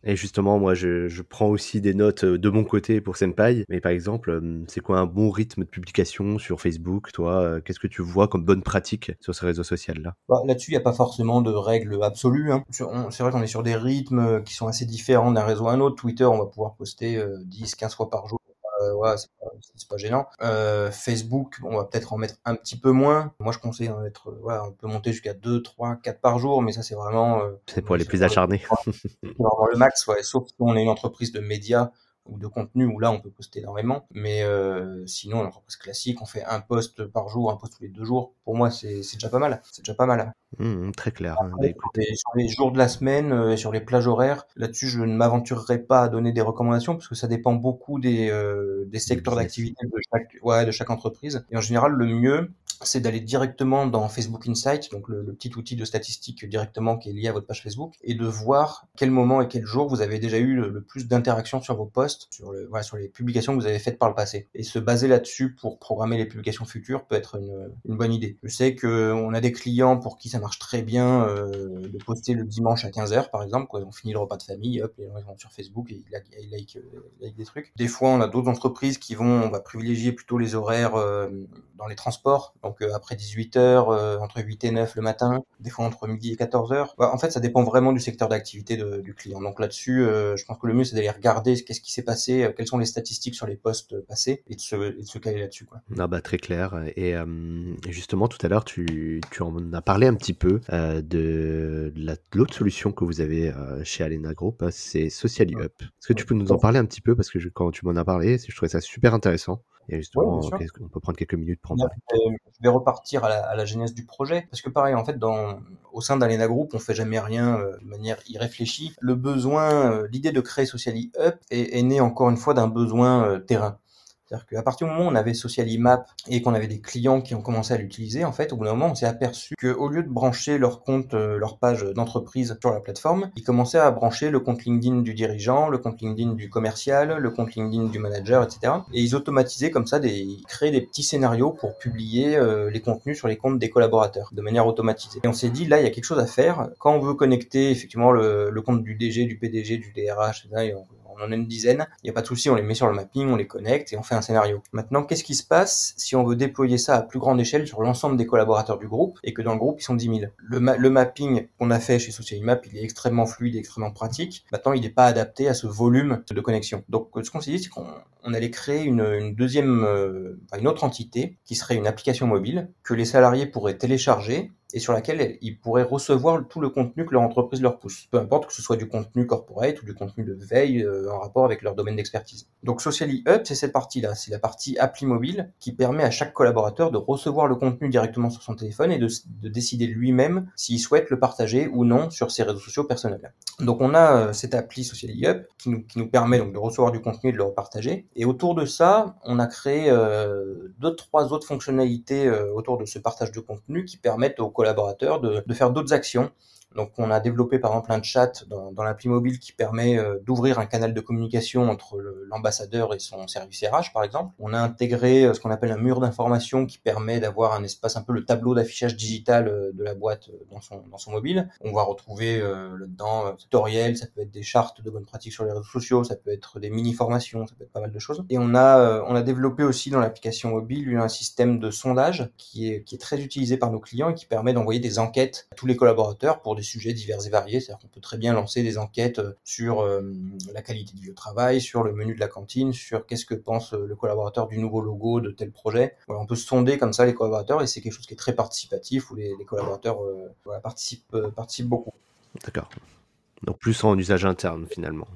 S1: Et justement, moi, je, je, prends aussi des notes de mon côté pour Senpai. Mais par exemple, c'est quoi un bon rythme de publication sur Facebook Toi, qu'est-ce que tu vois comme bonne pratique sur ce réseau social-là?
S2: Bah, Là-dessus, il n'y a pas forcément de règles absolues. Hein. C'est vrai qu'on est sur des rythmes qui sont assez différents d'un réseau à un autre. Twitter, on va pouvoir poster euh, 10, 15 fois par jour euh, ouais, c'est pas, pas, gênant. Euh, Facebook, on va peut-être en mettre un petit peu moins. Moi, je conseille d'en mettre, voilà, on peut monter jusqu'à 2, 3, 4 par jour, mais ça, c'est vraiment. Euh,
S1: c'est pour les plus acharnés.
S2: vraiment le max, ouais. Sauf si on est une entreprise de médias ou de contenu où là on peut poster énormément mais euh, sinon l'entreprise classique on fait un post par jour un post tous les deux jours pour moi c'est déjà pas mal c'est déjà pas mal
S1: Mmh, très clair. Bah,
S2: sur les jours de la semaine, et sur les plages horaires, là-dessus, je ne m'aventurerai pas à donner des recommandations parce que ça dépend beaucoup des, des secteurs d'activité de chaque, ouais, de chaque entreprise. Et en général, le mieux, c'est d'aller directement dans Facebook Insight, donc le, petit outil de statistique directement qui est lié à votre page Facebook, et de voir quel moment et quel jour vous avez déjà eu le, plus d'interactions sur vos posts, sur, le, voilà, sur les publications que vous avez faites par le passé. Et se baser là-dessus pour programmer les publications futures peut être une, une bonne idée. Je sais qu'on a des clients pour qui ça marche très bien euh, de poster le dimanche à 15h par exemple, quand on finit le repas de famille, hop, les gens vont sur Facebook et ils like, des trucs. Des fois, on a d'autres entreprises qui vont, on va privilégier plutôt les horaires euh, dans les transports, donc euh, après 18h, euh, entre 8 et 9 le matin, des fois entre midi et 14h. Bah, en fait, ça dépend vraiment du secteur d'activité du client. Donc là-dessus, euh, je pense que le mieux, c'est d'aller regarder qu'est-ce qui s'est passé, quelles sont les statistiques sur les postes passés, et de se, et de se caler là-dessus. Quoi.
S1: Ah bah, très clair. Et, justement, tout à l'heure, tu, tu, en as parlé un petit peu de l'autre solution que vous avez chez Alena Group, c'est Socially Up. Est-ce que tu peux nous en parler un petit peu? Parce que quand tu m'en as parlé, je trouvais ça super intéressant. Et justement, on peut prendre quelques minutes pour en parler?
S2: Je vais repartir à la, genèse du projet, parce que pareil, en fait, dans, au sein d'Alena Group, on fait jamais rien euh, de manière irréfléchie. Le besoin, euh, l'idée de créer Socially Up est, est née encore une fois d'un besoin euh, terrain. C'est-à-dire qu'à partir du moment où on avait Social Map et qu'on avait des clients qui ont commencé à l'utiliser, en fait, au bout d'un moment, on s'est aperçu qu'au lieu de brancher leur compte, euh, leur page d'entreprise sur la plateforme, ils commençaient à brancher le compte LinkedIn du dirigeant, le compte LinkedIn du commercial, le compte LinkedIn du manager, etc. Et ils automatisaient comme ça, des, ils créaient des petits scénarios pour publier euh, les contenus sur les comptes des collaborateurs de manière automatisée. Et on s'est dit, là, il y a quelque chose à faire. Quand on veut connecter effectivement le, compte du DG, du PDG, du DRH, etc., en a une dizaine, il n'y a pas de souci, on les met sur le mapping, on les connecte et on fait un scénario. Maintenant, qu'est-ce qui se passe si on veut déployer ça à plus grande échelle sur l'ensemble des collaborateurs du groupe et que dans le groupe, ils sont 10 000 Le, mapping qu'on a fait chez SocialMap, il est extrêmement fluide, extrêmement pratique. Maintenant, il n'est pas adapté à ce volume de connexion. Donc, ce qu'on s'est dit, c'est qu'on allait créer une, deuxième, euh, une autre entité qui serait une application mobile que les salariés pourraient télécharger et sur laquelle ils pourraient recevoir tout le contenu que leur entreprise leur pousse. Peu importe que ce soit du contenu corporate ou du contenu de veille euh, en rapport avec leur domaine d'expertise. Donc Socially Up, c'est cette partie-là. C'est la partie appli mobile qui permet à chaque collaborateur de recevoir le contenu directement sur son téléphone et de, de décider lui-même s'il souhaite le partager ou non sur ses réseaux sociaux personnels. Donc on a euh, cette appli Socially Up qui nous, qui nous permet donc de recevoir du contenu et de le repartager. Et autour de ça, on a créé euh, deux, trois autres fonctionnalités euh, autour de ce partage de contenu qui permettent aux collaborateurs de, de faire d'autres actions donc on a développé par exemple un chat dans, dans l'appli mobile qui permet euh, d'ouvrir un canal de communication entre l'ambassadeur et son service RH par exemple. On a intégré euh, ce qu'on appelle un mur d'information qui permet d'avoir un espace un peu le tableau d'affichage digital euh, de la boîte dans son, dans son mobile. On va retrouver là-dedans tutoriels, ça peut être des chartes de bonnes pratiques sur les réseaux sociaux, ça peut être des mini-formations, ça peut être pas mal de choses. Et on a, on a développé aussi dans l'application mobile un système de sondage qui est, qui est très utilisé par nos clients et qui permet d'envoyer des enquêtes à tous les collaborateurs pour sujets divers et variés. C'est-à-dire qu'on peut très bien lancer des enquêtes euh, sur euh, la qualité du travail, sur le menu de la cantine, sur qu'est-ce que pense euh, le collaborateur du nouveau logo de tel projet. on peut sonder comme ça les collaborateurs et c'est quelque chose qui est très participatif où les, collaborateurs participent beaucoup.
S1: D'accord. Donc plus en usage interne finalement.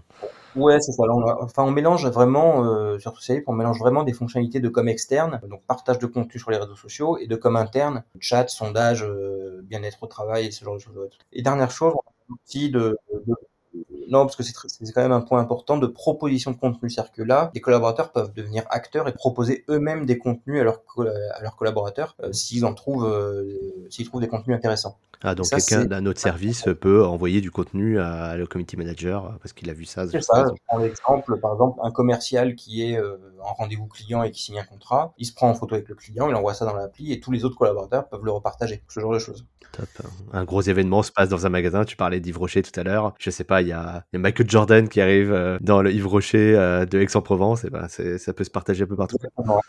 S2: Ouais, c'est ça. on, enfin, on mélange vraiment, euh, sur on mélange vraiment des fonctionnalités de com externe, donc partage de contenu sur les réseaux sociaux, et de com interne, chat, sondage, euh, bien-être au travail, et ce genre de choses. Et dernière chose, on a aussi de, de non, parce que c'est quand même un point important de proposition de contenu. C'est-à-dire que là, les collaborateurs peuvent devenir acteurs et proposer eux-mêmes des contenus à leurs, à leurs collaborateurs euh, s'ils en trouvent, euh, s'ils trouvent des contenus intéressants.
S1: Ah, donc quelqu'un d'un autre service peut envoyer du contenu à le community manager parce qu'il a vu ça.
S2: C'est ça. Je prends l'exemple, par exemple, un commercial qui est euh, en rendez-vous client et qui signe un contrat, il se prend en photo avec le client, il envoie ça dans l'appli et tous les autres collaborateurs peuvent le repartager. Ce genre de choses.
S1: Top. Un gros événement se passe dans un magasin. Tu parlais d'Yves Rocher tout à l'heure. Je sais pas, il y a, y a Michael Jordan qui arrive euh, dans le Yves Rocher euh, de Aix-en-Provence. Et ben, ça peut se partager un peu partout.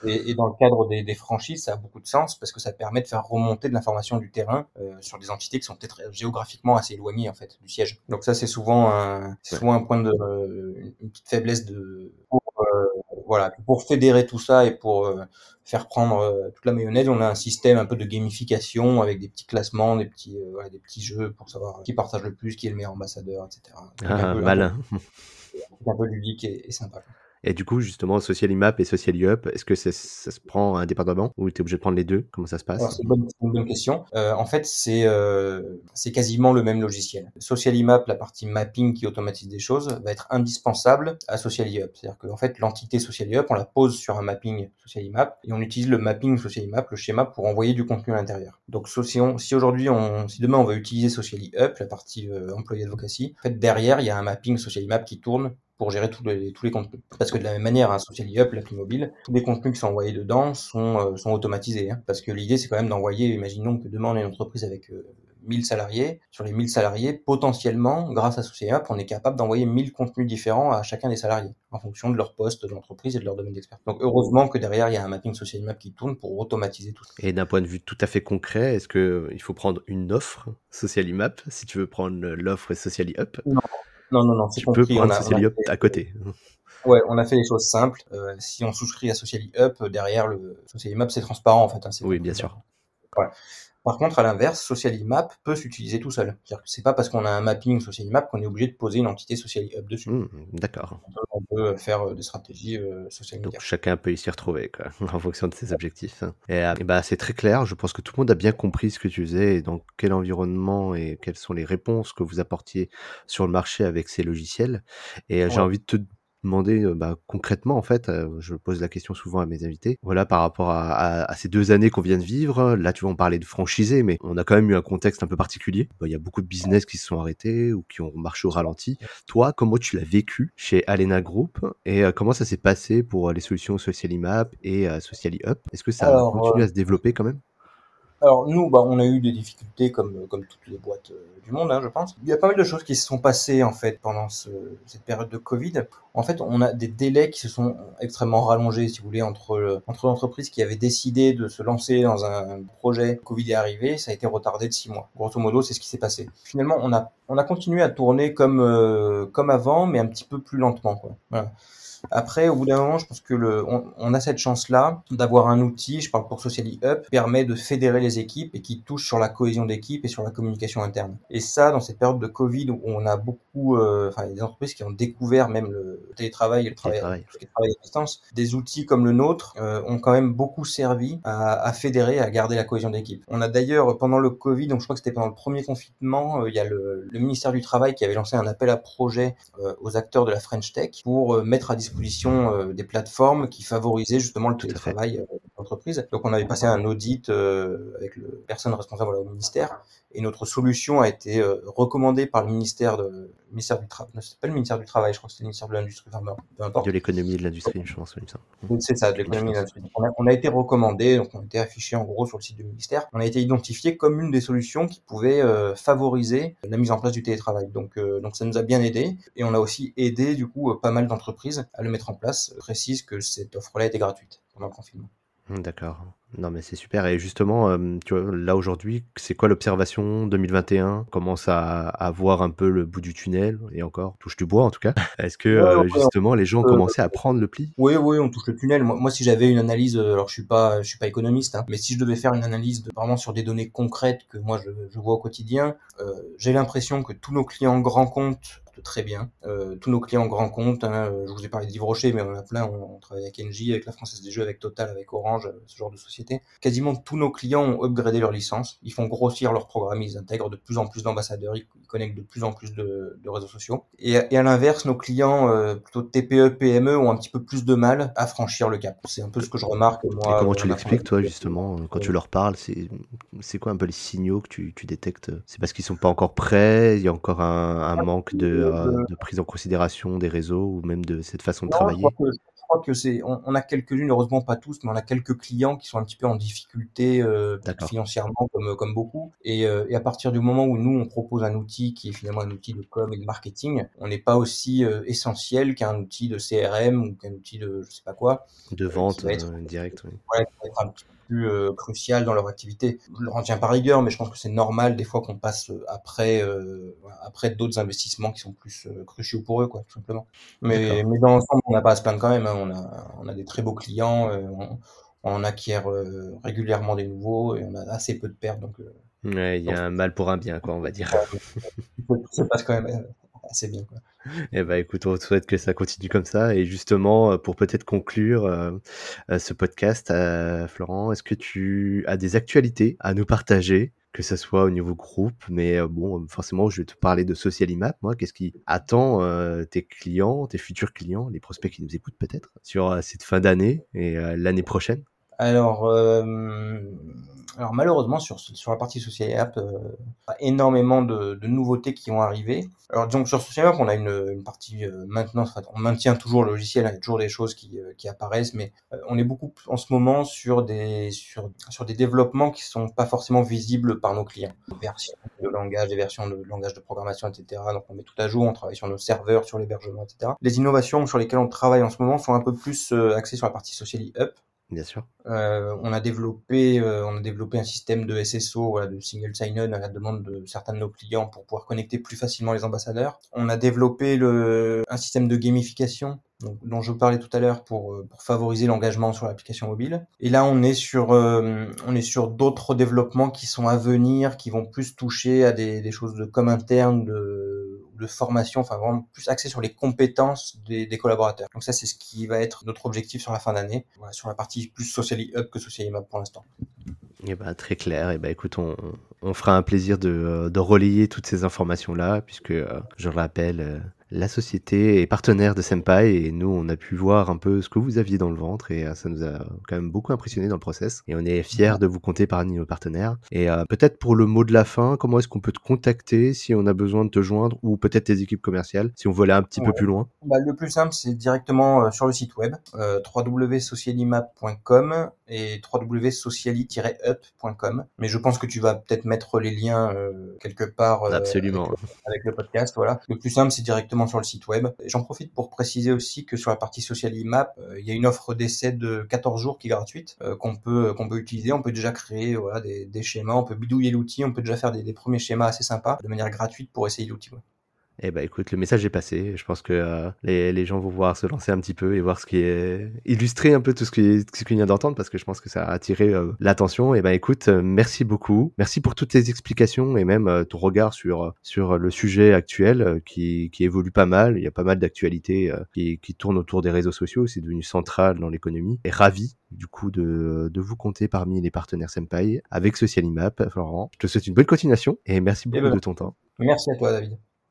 S2: Et, et dans le cadre des, des, franchises, ça a beaucoup de sens parce que ça permet de faire remonter de l'information du terrain euh, sur des entités qui sont peut-être géographiquement assez éloignées en fait du siège. Donc ça, c'est souvent un, souvent un point de une petite faiblesse de voilà pour fédérer tout ça et pour faire prendre euh, toute la mayonnaise. On a un système un peu de gamification avec des petits classements, des petits, euh, des petits jeux pour savoir qui partage le plus, qui est le meilleur ambassadeur, etc.
S1: Ah, malin.
S2: Un peu, ludique et, sympa.
S1: Et du coup, justement, Social Imap et Social Up, est-ce que ça, se prend indépendamment ou tu es obligé de prendre les deux? Comment ça se passe?
S2: C'est une, bonne question. Euh, en fait, c'est euh, quasiment le même logiciel. Social Imap, la partie mapping qui automatise des choses, va être indispensable à Social Up. C'est-à-dire qu'en fait, l'entité Social Up, on la pose sur un mapping Social Imap et on utilise le mapping Social Imap, le schéma, pour envoyer du contenu à l'intérieur. Donc, si, aujourd'hui, si demain on veut utiliser Social Up, la partie euh, employé advocacy, en fait, derrière, il y a un mapping Social Imap qui tourne pour gérer tous les, tous les contenus. Parce que de la même manière, un Social Up, l'appli mobile, tous les contenus qui sont envoyés dedans sont, euh, sont automatisés. Hein. parce que l'idée, c'est quand même d'envoyer, imaginons que demain on est une entreprise avec euh, 1000 salariés. Sur les 1000 salariés, potentiellement, grâce à Social Up, on est capable d'envoyer 1000 contenus différents à chacun des salariés, en fonction de leur poste d'entreprise et de leur domaine d'expertise. Donc heureusement que derrière, il y a un mapping Social Map qui tourne pour automatiser tout ça.
S1: Et d'un point de vue tout à fait concret, est-ce qu'il faut prendre une offre Social Map si tu veux prendre l'offre Social Up
S2: Non, non, non, non
S1: tu peux prendre Social Up à côté.
S2: Ouais, on a fait les choses simples. Euh, si on souscrit à Social Up, derrière le Social Map, c'est transparent en fait. Hein,
S1: oui, bien sûr.
S2: Ouais. Par contre, à l'inverse, SocialImap peut s'utiliser tout seul. C'est-à-dire que c'est pas parce qu'on a un mapping SocialImap qu'on est obligé de poser une entité SocialImap dessus.
S1: Mmh, D'accord.
S2: On peut faire euh, des stratégies euh,
S1: Donc chacun peut y s'y retrouver quoi, en fonction de ses objectifs. Et, euh, et bah, c'est très clair. Je pense que tout le monde a bien compris ce que tu faisais et dans quel environnement et quelles sont les réponses que vous apportiez sur le marché avec ces logiciels. Et ouais. j'ai envie de te demander bah, concrètement en fait, je pose la question souvent à mes invités, voilà par rapport à, à, à ces deux années qu'on vient de vivre, là tu vas en parler de franchisé, mais on a quand même eu un contexte un peu particulier, il y a beaucoup de business qui se sont arrêtés ou qui ont marché au ralenti. Toi, comment tu l'as vécu chez Alena Group et comment ça s'est passé pour les solutions Socialimap et Sociali-Up Est-ce que ça Alors, a continué à se développer quand même?
S2: Alors nous, bah, on a eu des difficultés comme, comme toutes les boîtes euh, du monde, hein, je pense. Il y a pas mal de choses qui se sont passées en fait pendant ce, cette période de Covid. En fait, on a des délais qui se sont extrêmement rallongés, si vous voulez, entre le, entre l'entreprise qui avait décidé de se lancer dans un projet Covid est arrivé, ça a été retardé de six mois. Grosso modo, c'est ce qui s'est passé. Finalement, on a on a continué à tourner comme euh, comme avant, mais un petit peu plus lentement, quoi. Voilà. Après, au bout d'un moment, je pense que le, on, on a cette chance-là d'avoir un outil, je parle pour Socially Up, qui permet de fédérer les équipes et qui touche sur la cohésion d'équipe et sur la communication interne. Et ça, dans cette période de Covid où on a beaucoup, euh, enfin, des entreprises qui ont découvert même le télétravail et le travail, tout ce qui est travail à distance, des outils comme le nôtre euh, ont quand même beaucoup servi à, à fédérer, à garder la cohésion d'équipe. On a d'ailleurs, pendant le Covid, donc je crois que c'était pendant le premier confinement, euh, il y a le, le, ministère du Travail qui avait lancé un appel à projet euh, aux acteurs de la French Tech pour euh, mettre à disposition euh, des plateformes qui favorisaient justement le télétravail d'entreprise. Donc on avait passé un audit avec le personne responsable au ministère et notre solution a été recommandée par le ministère de ministère du travail. C'est pas le ministère du travail, je crois que c'était le ministère de l'industrie. Enfin, peu importe.
S1: De l'économie et de l'industrie, je pense.
S2: C'est ça, de l'économie et de l'industrie. On, on, a été recommandé, donc on a été affiché en gros sur le site du ministère. On a été identifié comme une des solutions qui pouvait euh, favoriser la mise en place du télétravail. Donc, euh, donc ça nous a bien aidé et on a aussi aidé du coup pas mal d'entreprises à le mettre en place. Je précise que cette offre-là était gratuite pendant le confinement.
S1: D'accord. Non, mais c'est super. Et justement, euh, tu vois, là aujourd'hui, c'est quoi l'observation 2021 Commence à, à voir un peu le bout du tunnel? Et encore touche du bois en tout cas. Est-ce que ouais, euh, justement les gens ont commencé à prendre le pli?
S2: Oui, oui, on touche le tunnel. Moi, moi si j'avais une analyse, alors je suis pas, je suis pas économiste, hein, mais si je devais faire une analyse de, vraiment sur des données concrètes que moi je, je vois au quotidien, euh, j'ai l'impression que tous nos clients grands comptes très bien. Euh, tous nos clients grands comptes, hein, je vous ai parlé d'Yves Rocher, mais on en a plein, on, on, travaille avec Engie, avec la Française des Jeux, avec Total, avec Orange, ce genre de société. Quasiment tous nos clients ont upgradé leur licence, ils font grossir leur programme, ils intègrent de plus en plus d'ambassadeurs, ils, connectent de plus en plus de, de réseaux sociaux. Et, et à l'inverse, nos clients euh, plutôt TPE, PME ont un petit peu plus de mal à franchir le cap. C'est un peu ce que je remarque moi.
S1: Et comment tu l'expliques toi justement quand tu leur parles C'est quoi un peu les signaux que tu, tu détectes? C'est parce qu'ils sont pas encore prêts, il y a encore un, un manque de euh, de prise en considération des réseaux ou même de cette façon de
S2: non,
S1: travailler?
S2: je crois que, c'est, on, on, a quelques-unes, heureusement pas tous, mais on a quelques clients qui sont un petit peu en difficulté euh, financièrement comme, comme beaucoup. Et, euh, et, à partir du moment où nous, on propose un outil qui est finalement un outil de com et de marketing, on n'est pas aussi euh, essentiel qu'un outil de CRM ou qu'un outil de je sais pas quoi.
S1: De vente être, direct, oui.
S2: Ouais, être un petit plus euh, crucial dans leur activité. Je le retiens par rigueur, mais je pense que c'est normal des fois qu'on passe après euh, après d'autres investissements qui sont plus euh, cruciaux pour eux, quoi, tout simplement. Mais, mais dans l'ensemble, on n'a pas à se plaindre quand même. Hein. On, a, on a des très beaux clients, euh, on, on, acquiert euh, régulièrement des nouveaux et on a assez peu de pertes. Donc, euh,
S1: ouais, il y a donc, un mal pour un bien, quoi, on va dire.
S2: ça se passe quand même assez bien. Quoi.
S1: Eh ben, écoute, on souhaite que ça continue comme ça. Et justement, euh, pour peut-être conclure euh, euh, ce podcast, Florent, est-ce que tu as des actualités à nous partager que ce soit au niveau groupe, mais bon, forcément, je vais te parler de Social Imap, moi, qu'est-ce qui attend tes clients, tes futurs clients, les prospects qui nous écoutent peut-être, sur cette fin d'année et l'année prochaine?
S2: Alors, alors malheureusement sur, sur la partie Social App, euh, énormément de, de, nouveautés qui vont arriver. Alors donc sur Social App, on a une, une partie euh, maintenance, on maintient toujours le logiciel, hein, il y a toujours des choses qui, euh, qui apparaissent, mais euh, on est beaucoup en ce moment sur des sur, sur des développements qui sont pas forcément visibles par nos clients. Des versions de langage, des versions de langage de programmation, etc. Donc on met tout à jour, on travaille sur nos serveurs, sur l'hébergement, etc. Les innovations sur lesquelles on travaille en ce moment sont un peu plus axées sur la partie Social Up
S1: Bien sûr.
S2: Euh, on a développé, euh, on a développé un système de SSO, voilà, de single sign-on à la demande de certains de nos clients pour pouvoir connecter plus facilement les ambassadeurs. On a développé le, un système de gamification dont je parlais tout à l'heure pour, euh, pour favoriser l'engagement sur l'application mobile. Et là, on est sur, euh, sur d'autres développements qui sont à venir, qui vont plus toucher à des, des choses de com interne, de de formation, enfin vraiment plus axé sur les compétences des, des collaborateurs. Donc ça, c'est ce qui va être notre objectif sur la fin d'année, sur la partie plus Socially Up que Socially Map pour l'instant.
S1: Et eh bah, ben, très clair. Et eh bah, ben, écoute, on, fera un plaisir de, de relayer toutes ces informations-là, puisque, euh, je le rappelle, euh, la société est partenaire de Senpai et nous, on a pu voir un peu ce que vous aviez dans le ventre et euh, ça nous a quand même beaucoup impressionné dans le process. Et on est fiers de vous compter parmi nos partenaires. Et euh, peut-être pour le mot de la fin, comment est-ce qu'on peut te contacter si on a besoin de te joindre ou peut-être tes équipes commerciales si on veut aller un petit peu plus loin?
S2: Bah, Le plus simple, c'est directement euh, sur le site web euh, www.socialimap.com et www.sociali-up.com. Mais je pense que tu vas peut-être mettre les liens quelque part
S1: Absolument.
S2: Avec, avec, le podcast. Voilà. Le plus simple, c'est directement sur le site web. J'en profite pour préciser aussi que sur la partie social IMAP, euh, il y a une offre d'essai de 14 jours qui est gratuite, euh, qu'on peut, qu'on peut utiliser. On peut déjà créer voilà, des, schémas, on peut bidouiller l'outil, on peut déjà faire des, des, premiers schémas assez sympas de manière gratuite pour essayer l'outil.
S1: Eh ben écoute, le message est passé. Je pense que euh, les, les, gens vont voir se lancer un petit peu et voir ce qui est illustrer un peu tout ce qui ce qu'il vient d'entendre parce que je pense que ça a attiré euh, l'attention. Et eh ben écoute, euh, merci beaucoup, merci pour toutes tes explications et même ton regard sur sur le sujet actuel qui, qui évolue pas mal. Il y a pas mal d'actualités qui, qui tournent autour des réseaux sociaux. C'est devenu central dans l'économie. Et ravi du coup de, de vous compter parmi les partenaires Senpai avec Socialimap. Florent, je te souhaite une bonne continuation et merci beaucoup
S2: ben,
S1: de ton temps.
S2: Merci à toi, David.